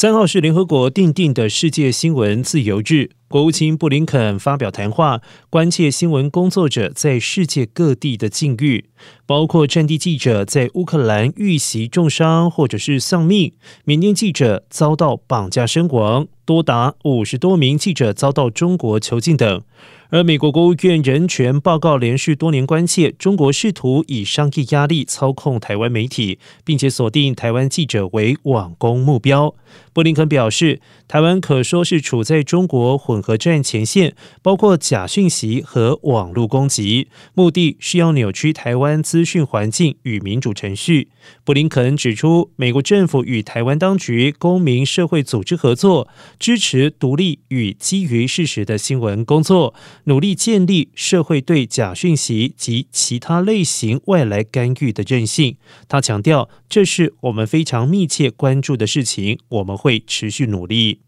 三号是联合国定定的世界新闻自由日，国务卿布林肯发表谈话，关切新闻工作者在世界各地的境遇，包括战地记者在乌克兰遇袭重伤或者是丧命，缅甸记者遭到绑架身亡，多达五十多名记者遭到中国囚禁等。而美国国务院人权报告连续多年关切中国试图以商业压力操控台湾媒体，并且锁定台湾记者为网攻目标。布林肯表示，台湾可说是处在中国混合战前线，包括假讯息和网络攻击，目的是要扭曲台湾资讯环境与民主程序。布林肯指出，美国政府与台湾当局、公民社会组织合作，支持独立与基于事实的新闻工作。努力建立社会对假讯息及其他类型外来干预的韧性。他强调，这是我们非常密切关注的事情，我们会持续努力。